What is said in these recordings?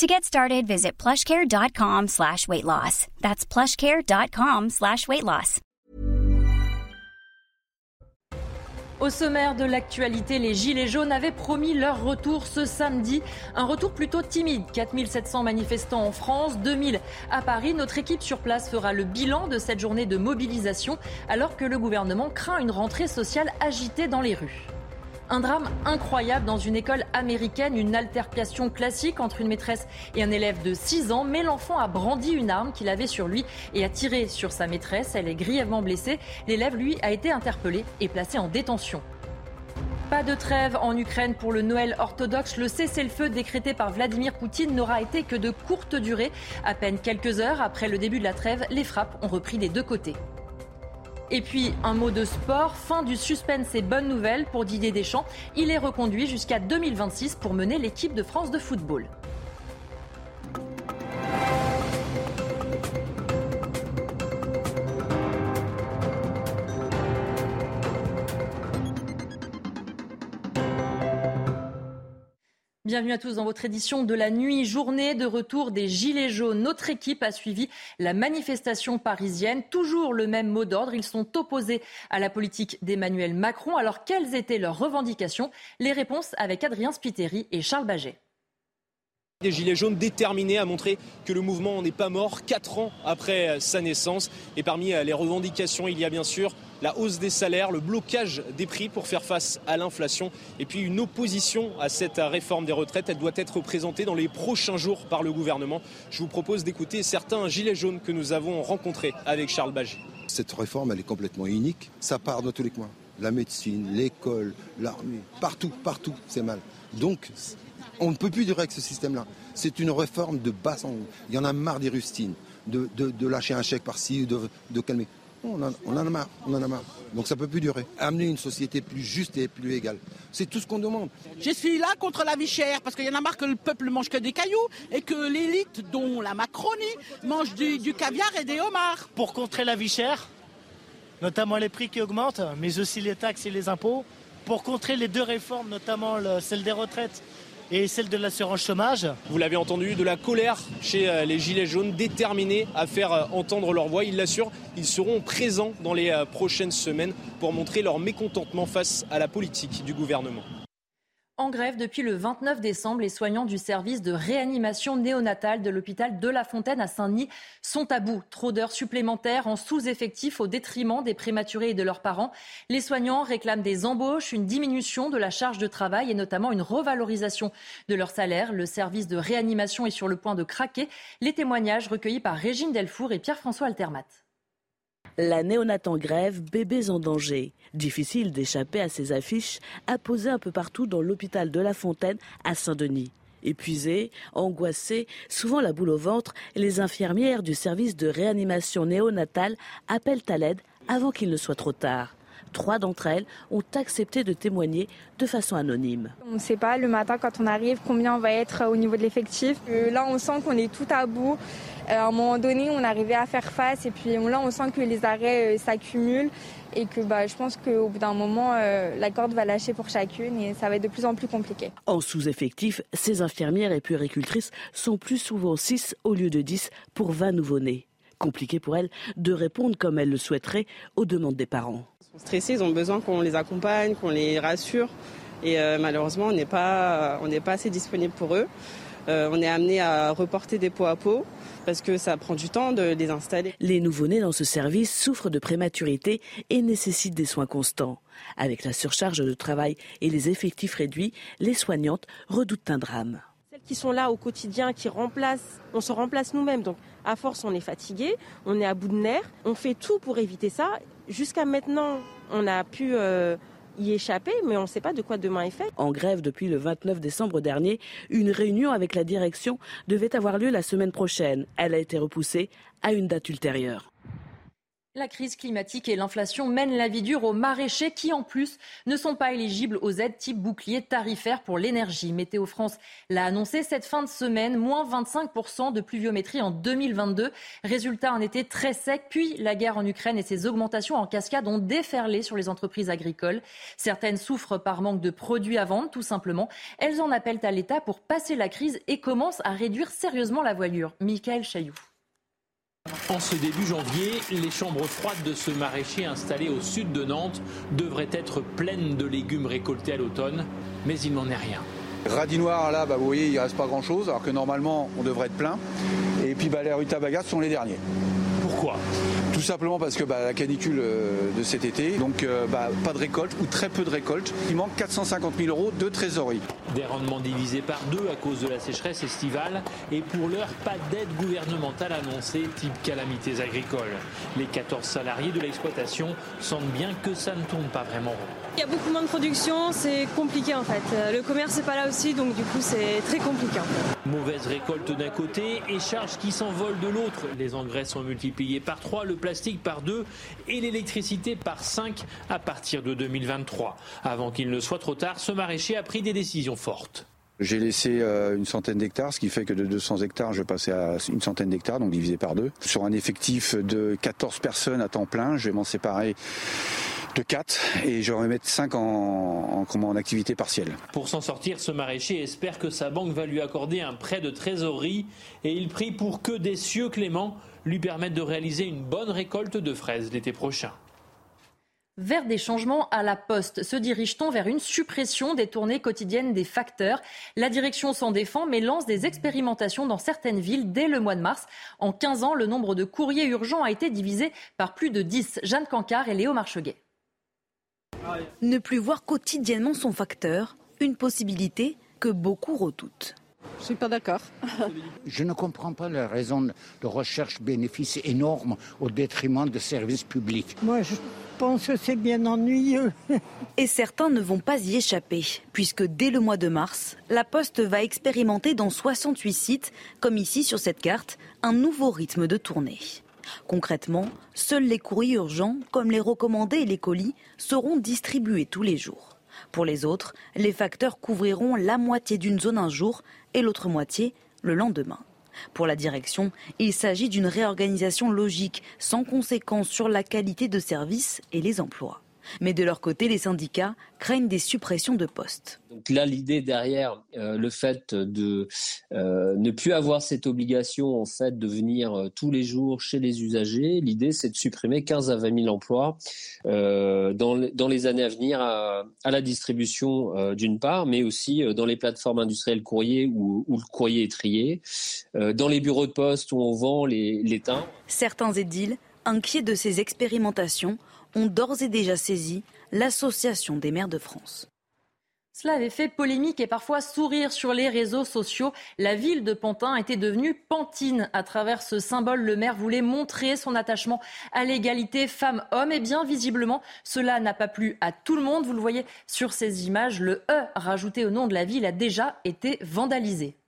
To get started, visit plushcare.com slash weight loss. That's plushcare.com slash weight loss. Au sommaire de l'actualité, les Gilets jaunes avaient promis leur retour ce samedi. Un retour plutôt timide. 4700 manifestants en France, 2000 à Paris. Notre équipe sur place fera le bilan de cette journée de mobilisation alors que le gouvernement craint une rentrée sociale agitée dans les rues. Un drame incroyable dans une école américaine, une altercation classique entre une maîtresse et un élève de 6 ans, mais l'enfant a brandi une arme qu'il avait sur lui et a tiré sur sa maîtresse. Elle est grièvement blessée. L'élève, lui, a été interpellé et placé en détention. Pas de trêve en Ukraine pour le Noël orthodoxe. Le cessez-le-feu décrété par Vladimir Poutine n'aura été que de courte durée. À peine quelques heures après le début de la trêve, les frappes ont repris des deux côtés. Et puis un mot de sport, fin du suspense et bonne nouvelle pour Didier Deschamps. Il est reconduit jusqu'à 2026 pour mener l'équipe de France de football. Bienvenue à tous dans votre édition de la nuit, journée de retour des Gilets jaunes. Notre équipe a suivi la manifestation parisienne. Toujours le même mot d'ordre. Ils sont opposés à la politique d'Emmanuel Macron. Alors, quelles étaient leurs revendications? Les réponses avec Adrien Spiteri et Charles Baget. Des Gilets jaunes déterminés à montrer que le mouvement n'est pas mort quatre ans après sa naissance. Et parmi les revendications, il y a bien sûr la hausse des salaires, le blocage des prix pour faire face à l'inflation et puis une opposition à cette réforme des retraites. Elle doit être présentée dans les prochains jours par le gouvernement. Je vous propose d'écouter certains gilets jaunes que nous avons rencontrés avec Charles Baget. Cette réforme, elle est complètement unique. Ça part de tous les coins. La médecine, l'école, l'armée, partout, partout, c'est mal. Donc, on ne peut plus durer avec ce système-là. C'est une réforme de basse en haut. Il y en a marre des rustines, de, lâcher un chèque par-ci, de, de calmer. On en, on en, a marre, on en a marre. Donc ça peut plus durer. Amener une société plus juste et plus égale. C'est tout ce qu'on demande. Je suis là contre la vie chère parce qu'il y en a marre que le peuple mange que des cailloux et que l'élite, dont la Macronie, mange du, caviar et des homards. Pour contrer la vie chère, notamment les prix qui augmentent, mais aussi les taxes et les impôts, pour contrer les deux réformes, notamment celle des retraites et celle de l'assurance chômage. Vous l'avez entendu, de la colère chez euh, les Gilets jaunes, déterminés à faire euh, entendre leur voix. Ils l'assurent, ils seront présents dans les euh, prochaines semaines pour montrer leur mécontentement face à la politique du gouvernement. En grève depuis le 29 décembre, les soignants du service de réanimation néonatale de l'hôpital de La Fontaine à Saint-Denis sont à bout. Trop d'heures supplémentaires en sous-effectif au détriment des prématurés et de leurs parents. Les soignants réclament des embauches, une diminution de la charge de travail et notamment une revalorisation de leur salaire. Le service de réanimation est sur le point de craquer. Les témoignages recueillis par Régine Delfour et Pierre-François Altermat. La néonate en grève, bébés en danger. Difficile d'échapper à ces affiches apposées un peu partout dans l'hôpital de La Fontaine à Saint-Denis. Épuisées, angoissées, souvent la boule au ventre, les infirmières du service de réanimation néonatale appellent à l'aide avant qu'il ne soit trop tard. Trois d'entre elles ont accepté de témoigner de façon anonyme. On ne sait pas le matin quand on arrive combien on va être au niveau de l'effectif. Euh, là, on sent qu'on est tout à bout. Euh, à un moment donné, on arrivait à faire face et puis là, on sent que les arrêts euh, s'accumulent et que bah, je pense qu'au bout d'un moment, la corde va lâcher pour chacune et ça va être de plus en plus compliqué. En sous-effectif, ces infirmières et puéricultrices sont plus souvent 6 au lieu de 10 pour 20 nouveau-nés. Compliqué pour elles de répondre comme elles le souhaiteraient aux demandes des parents sont stressés, ils ont besoin qu'on les accompagne, qu'on les rassure. Et euh, malheureusement, on n'est pas, pas assez disponible pour eux. Euh, on est amené à reporter des pots à peau parce que ça prend du temps de les installer. Les nouveau-nés dans ce service souffrent de prématurité et nécessitent des soins constants. Avec la surcharge de travail et les effectifs réduits, les soignantes redoutent un drame. Qui sont là au quotidien, qui remplacent, on se remplace nous-mêmes. Donc à force, on est fatigué, on est à bout de nerfs. On fait tout pour éviter ça Jusqu'à maintenant, on a pu euh, y échapper, mais on ne sait pas de quoi demain est fait. En grève depuis le 29 décembre dernier, une réunion avec la direction devait avoir lieu la semaine prochaine. Elle a été repoussée à une date ultérieure. La crise climatique et l'inflation mènent la vie dure aux maraîchers qui, en plus, ne sont pas éligibles aux aides type bouclier tarifaire pour l'énergie. Météo France l'a annoncé cette fin de semaine, moins 25% de pluviométrie en 2022. Résultat, un été très sec, puis la guerre en Ukraine et ses augmentations en cascade ont déferlé sur les entreprises agricoles. Certaines souffrent par manque de produits à vendre, tout simplement. Elles en appellent à l'État pour passer la crise et commencent à réduire sérieusement la voilure. Michael Chailloux. En ce début janvier, les chambres froides de ce maraîcher installé au sud de Nantes devraient être pleines de légumes récoltés à l'automne, mais il n'en est rien. Radis noir, là, bah, vous voyez, il ne reste pas grand-chose, alors que normalement, on devrait être plein. Et puis, bah, les rutabagas sont les derniers. Pourquoi Tout simplement parce que bah, la canicule euh, de cet été, donc euh, bah, pas de récolte ou très peu de récolte. Il manque 450 000 euros de trésorerie. Des rendements divisés par deux à cause de la sécheresse estivale et pour l'heure, pas d'aide gouvernementale annoncée type calamités agricoles. Les 14 salariés de l'exploitation sentent bien que ça ne tourne pas vraiment rond. Il y a beaucoup moins de production, c'est compliqué en fait. Euh, Le commerce n'est pas là aussi, donc du coup c'est très compliqué. Mauvaise récolte d'un côté et charges qui s'envolent de l'autre. Les engrais sont multipliés par 3, le plastique par 2 et l'électricité par 5 à partir de 2023. Avant qu'il ne soit trop tard, ce maraîcher a pris des décisions fortes. J'ai laissé euh, une centaine d'hectares, ce qui fait que de 200 hectares, je vais passer à une centaine d'hectares, donc divisé par deux. Sur un effectif de 14 personnes à temps plein, je vais m'en séparer de 4 et je vais mettre 5 en, en activité partielle. Pour s'en sortir, ce maraîcher espère que sa banque va lui accorder un prêt de trésorerie et il prie pour que des cieux cléments lui permettent de réaliser une bonne récolte de fraises l'été prochain. Vers des changements à la poste, se dirige-t-on vers une suppression des tournées quotidiennes des facteurs? La direction s'en défend mais lance des expérimentations dans certaines villes dès le mois de mars. En 15 ans, le nombre de courriers urgents a été divisé par plus de 10. Jeanne Cancard et Léo Marcheguet. Ne plus voir quotidiennement son facteur, une possibilité que beaucoup redoutent. Je suis pas d'accord. Je ne comprends pas la raison de recherche bénéfice énorme au détriment de services publics. Moi, je pense que c'est bien ennuyeux. Et certains ne vont pas y échapper, puisque dès le mois de mars, la Poste va expérimenter dans 68 sites, comme ici sur cette carte, un nouveau rythme de tournée. Concrètement, seuls les courriers urgents, comme les recommandés et les colis, seront distribués tous les jours. Pour les autres, les facteurs couvriront la moitié d'une zone un jour et l'autre moitié le lendemain. Pour la direction, il s'agit d'une réorganisation logique, sans conséquence sur la qualité de service et les emplois. Mais de leur côté, les syndicats craignent des suppressions de postes. Donc là, l'idée derrière euh, le fait de euh, ne plus avoir cette obligation en fait de venir euh, tous les jours chez les usagers, l'idée c'est de supprimer 15 à 20 000 emplois dans, les, dans, les années à venir à, à la distribution d'une part, mais aussi dans les plateformes industrielles courrier où, où le courrier est trié, dans les bureaux de poste où on vend les, les timbres. Certains édiles, inquiets de ces expérimentations, ont d'ores et déjà saisi l'Association des maires de France. Cela avait fait polémique et parfois sourire sur les réseaux sociaux. La ville de Pantin était devenue Pantine. À travers ce symbole, le maire voulait montrer son attachement à l'égalité femmes-hommes. Et bien visiblement, cela n'a pas plu à tout le monde. Vous le voyez sur ces images, le E rajouté au nom de la ville a déjà été vandalisé.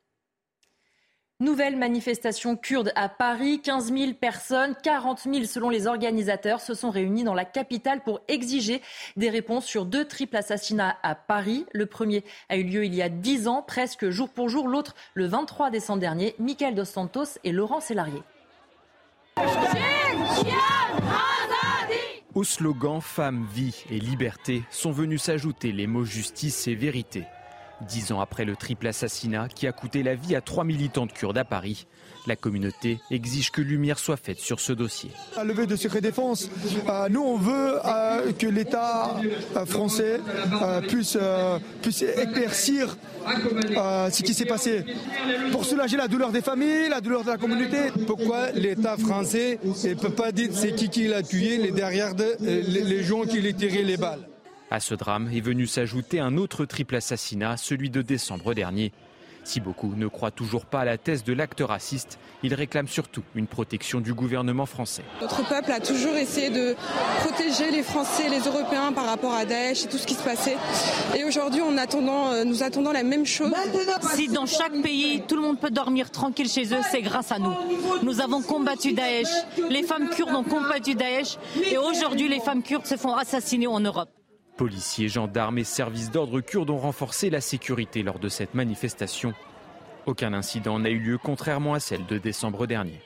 Nouvelle manifestation kurde à Paris. 15 000 personnes, 40 000 selon les organisateurs, se sont réunis dans la capitale pour exiger des réponses sur deux triples assassinats à Paris. Le premier a eu lieu il y a 10 ans, presque jour pour jour. L'autre, le 23 décembre dernier. Michael Dos Santos et Laurent Sélarié. Au slogan Femme, vie et liberté sont venus s'ajouter les mots justice et vérité. Dix ans après le triple assassinat qui a coûté la vie à trois militantes kurdes à Paris, la communauté exige que lumière soit faite sur ce dossier. À lever de secret défense, euh, nous on veut euh, que l'État euh, français puisse, puisse éclaircir ce qui s'est passé pour soulager la douleur des familles, la douleur de la communauté. Pourquoi l'État français ne peut pas dire c'est qui qui l'a tué, les derrière de, les gens qui lui tiré les balles? À ce drame est venu s'ajouter un autre triple assassinat, celui de décembre dernier. Si beaucoup ne croient toujours pas à la thèse de l'acte raciste, ils réclament surtout une protection du gouvernement français. Notre peuple a toujours essayé de protéger les Français et les Européens par rapport à Daesh et tout ce qui se passait. Et aujourd'hui, euh, nous attendons la même chose. Si dans chaque pays, tout le monde peut dormir tranquille chez eux, c'est grâce à nous. Nous avons combattu Daesh. Les femmes kurdes ont combattu Daesh. Et aujourd'hui, les femmes kurdes se font assassiner en Europe. Policiers, gendarmes et services d'ordre kurdes ont renforcé la sécurité lors de cette manifestation. Aucun incident n'a eu lieu contrairement à celle de décembre dernier.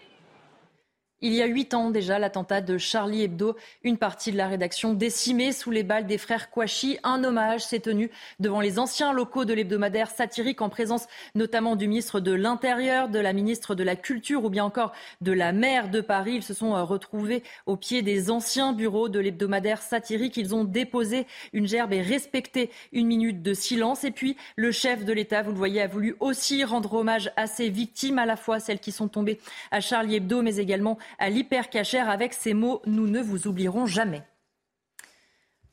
Il y a huit ans déjà, l'attentat de Charlie Hebdo, une partie de la rédaction décimée sous les balles des frères Kouachi. Un hommage s'est tenu devant les anciens locaux de l'hebdomadaire satirique en présence notamment du ministre de l'Intérieur, de la ministre de la Culture ou bien encore de la maire de Paris. Ils se sont euh, retrouvés au pied des anciens bureaux de l'hebdomadaire satirique. Ils ont déposé une gerbe et respecté une minute de silence. Et puis, le chef de l'État, vous le voyez, a voulu aussi rendre hommage à ses victimes, à la fois celles qui sont tombées à Charlie Hebdo, mais également à l'hypercachère avec ces mots Nous ne vous oublierons jamais.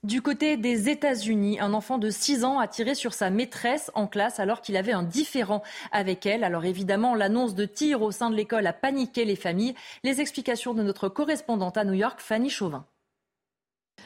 Du côté des États-Unis, un enfant de 6 ans a tiré sur sa maîtresse en classe alors qu'il avait un différend avec elle. Alors évidemment, l'annonce de tir au sein de l'école a paniqué les familles. Les explications de notre correspondante à New York, Fanny Chauvin.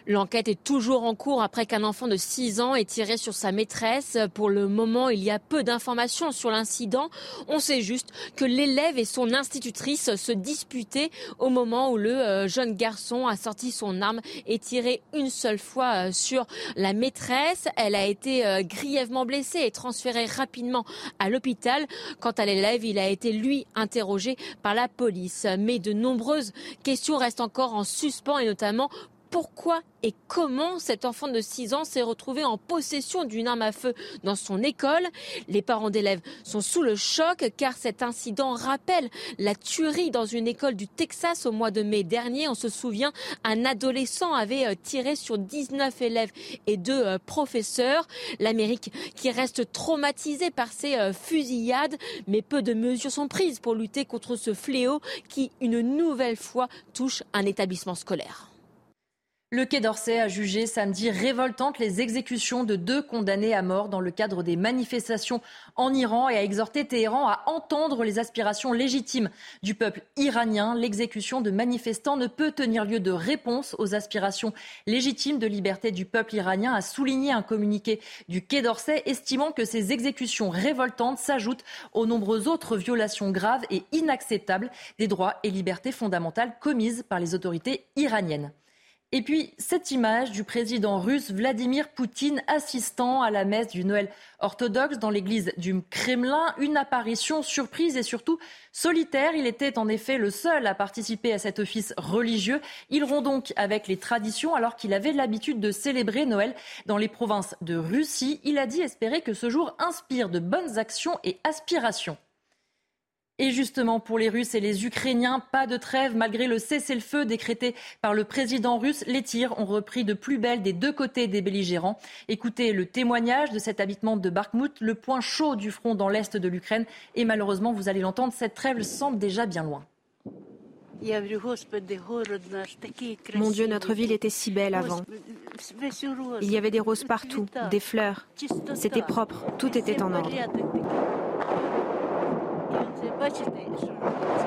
L'enquête est toujours en cours après qu'un enfant de 6 ans ait tiré sur sa maîtresse. Pour le moment, il y a peu d'informations sur l'incident. On sait juste que l'élève et son institutrice se disputaient au moment où le euh, jeune garçon a sorti son arme et tiré une seule fois euh, sur la maîtresse. Elle a été euh, grièvement blessée et transférée rapidement à l'hôpital. Quant à l'élève, il a été lui interrogé par la police. Mais de nombreuses questions restent encore en suspens et notamment pourquoi et comment cet enfant de 6 ans s'est retrouvé en possession d'une arme à feu dans son école. Les parents d'élèves sont sous le choc car cet incident rappelle la tuerie dans une école du Texas au mois de mai dernier. On se souvient, un adolescent avait euh, tiré sur 19 élèves et deux euh, professeurs. L'Amérique qui reste traumatisée par ces euh, fusillades, mais peu de mesures sont prises pour lutter contre ce fléau qui, une nouvelle fois, touche un établissement scolaire. Le Quai d'Orsay a jugé samedi révoltantes les exécutions de deux condamnés à mort dans le cadre des manifestations en Iran et a exhorté Téhéran à entendre les aspirations légitimes du peuple iranien. L'exécution de manifestants ne peut tenir lieu de réponse aux aspirations légitimes de liberté du peuple iranien, a souligné un communiqué du Quai d'Orsay, estimant que ces exécutions révoltantes s'ajoutent aux nombreuses autres violations graves et inacceptables des droits et libertés fondamentales commises par les autorités iraniennes. Et puis, cette image du président russe Vladimir Poutine assistant à la messe du Noël orthodoxe dans l'église du Kremlin, une apparition surprise et surtout solitaire. Il était en effet le seul à participer à cet office religieux. Il rompt donc avec les traditions alors qu'il avait l'habitude de célébrer Noël dans les provinces de Russie. Il a dit espérer que ce jour inspire de bonnes actions et aspirations. Et justement, pour les Russes et les Ukrainiens, pas de trêve malgré le cessez-le-feu décrété par le président russe. Les tirs ont repris de plus belle des deux côtés des belligérants. Écoutez le témoignage de cet habitement de Bakhmut, le point chaud du front dans l'est de l'Ukraine. Et malheureusement, vous allez l'entendre, cette trêve semble déjà bien loin. Mon Dieu, notre ville était si belle avant. Il y avait des roses partout, des fleurs. C'était propre, tout était en ordre. бачите, що робиться.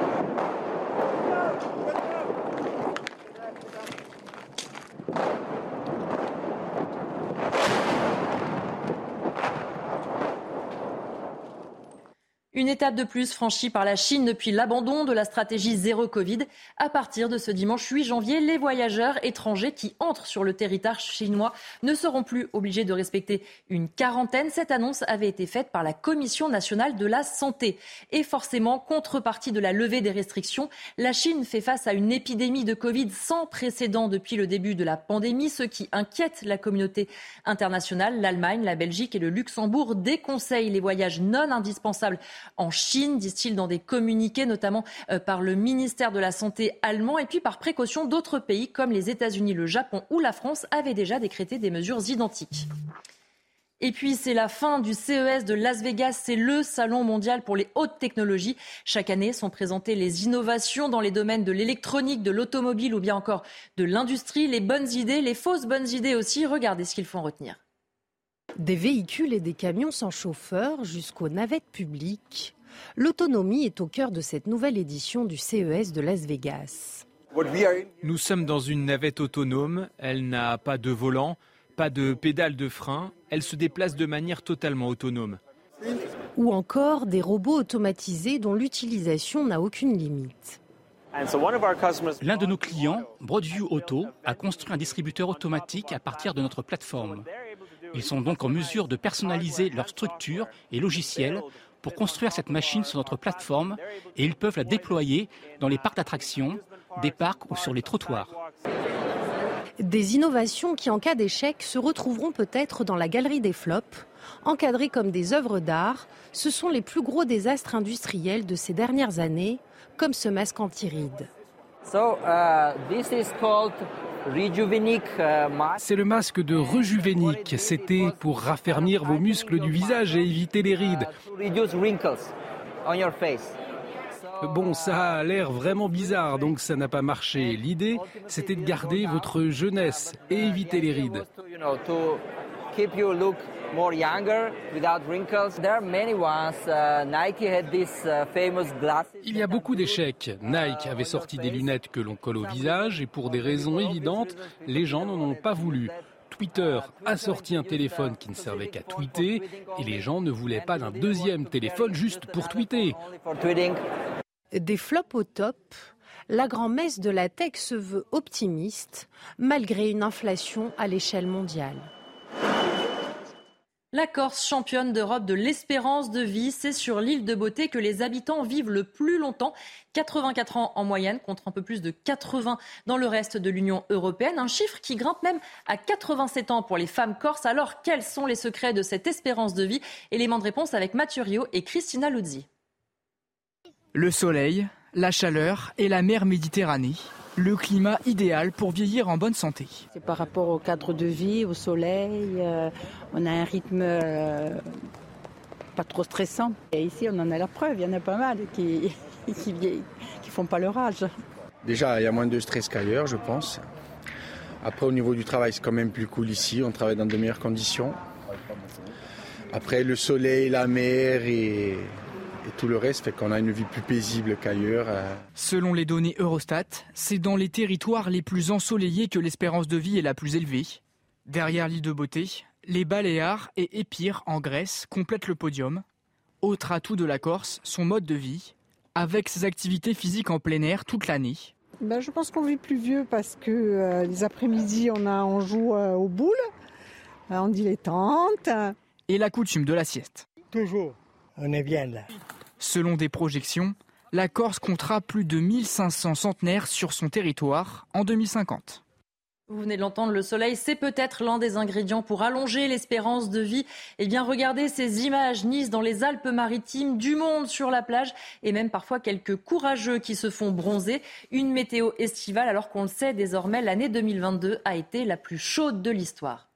Une étape de plus franchie par la Chine depuis l'abandon de la stratégie zéro Covid. À partir de ce dimanche 8 janvier, les voyageurs étrangers qui entrent sur le territoire chinois ne seront plus obligés de respecter une quarantaine. Cette annonce avait été faite par la Commission nationale de la santé. Et forcément, contrepartie de la levée des restrictions, la Chine fait face à une épidémie de Covid sans précédent depuis le début de la pandémie, ce qui inquiète la communauté internationale. L'Allemagne, la Belgique et le Luxembourg déconseillent les voyages non indispensables en Chine, disent-ils dans des communiqués, notamment euh, par le ministère de la Santé allemand. Et puis par précaution, d'autres pays comme les États-Unis, le Japon ou la France avaient déjà décrété des mesures identiques. Et puis, c'est la fin du CES de Las Vegas. C'est le salon mondial pour les hautes technologies. Chaque année sont présentées les innovations dans les domaines de l'électronique, de l'automobile ou bien encore de l'industrie, les bonnes idées, les fausses bonnes idées aussi. Regardez ce qu'il faut en retenir. Des véhicules et des camions sans chauffeur jusqu'aux navettes publiques. L'autonomie est au cœur de cette nouvelle édition du CES de Las Vegas. Nous sommes dans une navette autonome, elle n'a pas de volant, pas de pédale de frein, elle se déplace de manière totalement autonome. Ou encore des robots automatisés dont l'utilisation n'a aucune limite. L'un de nos clients, Broadview Auto, a construit un distributeur automatique à partir de notre plateforme. Ils sont donc en mesure de personnaliser leur structure et logiciels pour construire cette machine sur notre plateforme et ils peuvent la déployer dans les parcs d'attractions, des parcs ou sur les trottoirs. Des innovations qui, en cas d'échec, se retrouveront peut-être dans la galerie des flops. Encadrées comme des œuvres d'art, ce sont les plus gros désastres industriels de ces dernières années, comme ce masque anti-rides. C'est le masque de Rejuvénique. C'était pour raffermir vos muscles du visage et éviter les rides. Bon, ça a l'air vraiment bizarre, donc ça n'a pas marché. L'idée, c'était de garder votre jeunesse et éviter les rides. Il y a beaucoup d'échecs. Nike avait sorti des lunettes que l'on colle au visage et pour des raisons évidentes, les gens n'en ont pas voulu. Twitter a sorti un téléphone qui ne servait qu'à tweeter et les gens ne voulaient pas d'un deuxième téléphone juste pour tweeter. Des flops au top, la grand-messe de la tech se veut optimiste malgré une inflation à l'échelle mondiale. La Corse, championne d'Europe de l'espérance de vie, c'est sur l'île de Beauté que les habitants vivent le plus longtemps, 84 ans en moyenne, contre un peu plus de 80 dans le reste de l'Union européenne, un chiffre qui grimpe même à 87 ans pour les femmes corses. Alors, quels sont les secrets de cette espérance de vie? Élément de réponse avec Mathurio et Christina Luzzi. Le soleil, la chaleur et la mer Méditerranée le climat idéal pour vieillir en bonne santé. C'est par rapport au cadre de vie, au soleil, euh, on a un rythme euh, pas trop stressant. Et ici, on en a la preuve, il y en a pas mal qui qui, qui font pas leur âge. Déjà, il y a moins de stress qu'ailleurs, je pense. Après, au niveau du travail, c'est quand même plus cool ici, on travaille dans de meilleures conditions. Après, le soleil, la mer et et tout le reste fait qu'on a une vie plus paisible qu'ailleurs. Euh. Selon les données Eurostat, c'est dans les territoires les plus ensoleillés que l'espérance de vie est la plus élevée. Derrière l'île de Beauté, les Baléares et Épire en Grèce complètent le podium. Autre atout de la Corse, son mode de vie, avec ses activités physiques en plein air toute l'année. Ben, je pense qu'on vit plus vieux parce que euh, les après-midi, on, a, on joue euh, aux boules, on dit les tentes. Et la coutume de la sieste. Toujours on est bien là. Selon des projections, la Corse comptera plus de 1500 centenaires sur son territoire en 2050. Vous venez de l'entendre, le soleil, c'est peut-être l'un des ingrédients pour allonger l'espérance de vie. Eh bien, regardez ces images, Nice dans les Alpes-Maritimes, du monde sur la plage et même parfois quelques courageux qui se font bronzer. Une météo estivale, alors qu'on le sait désormais, l'année 2022 a été la plus chaude de l'histoire.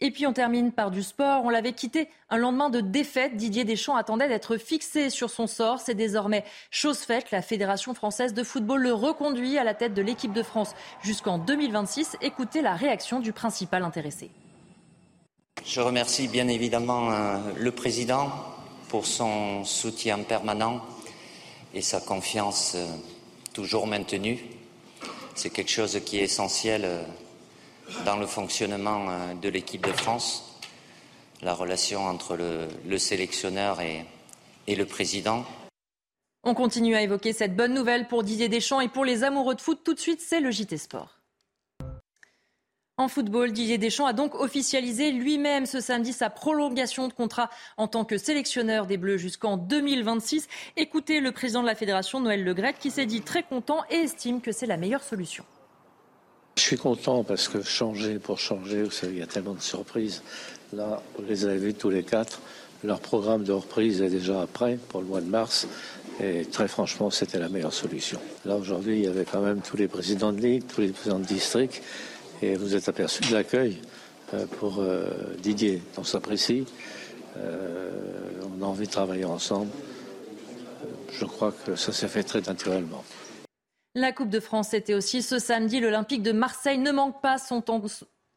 Et puis on termine par du sport. On l'avait quitté un lendemain de défaite. Didier Deschamps attendait d'être fixé sur son sort. C'est désormais chose faite. La Fédération française de football le reconduit à la tête de l'équipe de France jusqu'en 2026. Écoutez la réaction du principal intéressé. Je remercie bien évidemment euh, le président pour son soutien permanent et sa confiance euh, toujours maintenue. C'est quelque chose qui est essentiel euh, dans le fonctionnement euh, de l'équipe de France, la relation entre le, sélectionneur et, le président. On continue à évoquer cette bonne nouvelle pour Didier Deschamps et pour les amoureux de foot. Tout de suite, c'est le JT Sport. En football, Didier Deschamps a donc officialisé lui-même ce samedi sa prolongation de contrat en tant que sélectionneur des Bleus jusqu'en 2026. Écoutez le président de la fédération, Noël Legrette, qui s'est dit très content et estime que c'est la meilleure solution. Je suis content parce que changer pour changer, vous savez, il y a tellement de surprises. Là, vous les avez vus tous les quatre. Leur programme de reprise est déjà prêt pour le mois de mars. Et très franchement, c'était la meilleure solution. Là, aujourd'hui, il y avait quand même tous les présidents de ligue, tous les présidents de district. Et vous êtes aperçu de l'accueil euh, pour euh, Didier. On s'apprécie. Euh, on a envie de travailler ensemble. Je crois que ça s'est fait très naturellement. La Coupe de France, c'était aussi ce samedi. L'Olympique de Marseille ne manque pas son,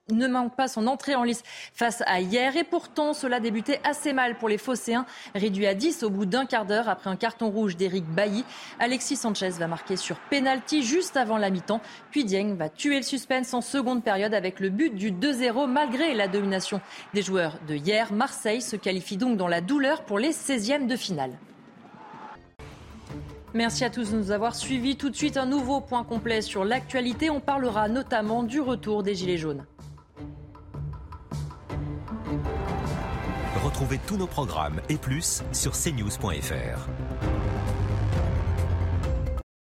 ne manque pas son entrée en lice face à hier. Et pourtant, cela débutait assez mal pour les Phocéens, réduits à 10 au bout d'un quart d'heure après un carton rouge d'Éric Bailly. Alexis Sanchez va marquer sur pénalty juste avant la mi-temps. Puis Dieng va tuer le suspense en seconde période avec le but du 2-0 malgré la domination des joueurs de hier. Marseille se qualifie donc dans la douleur pour les 16e de finale. Merci à tous de nous avoir suivis. Tout de suite, un nouveau point complet sur l'actualité. On parlera notamment du retour des Gilets jaunes. Retrouvez tous nos programmes et plus sur cnews.fr.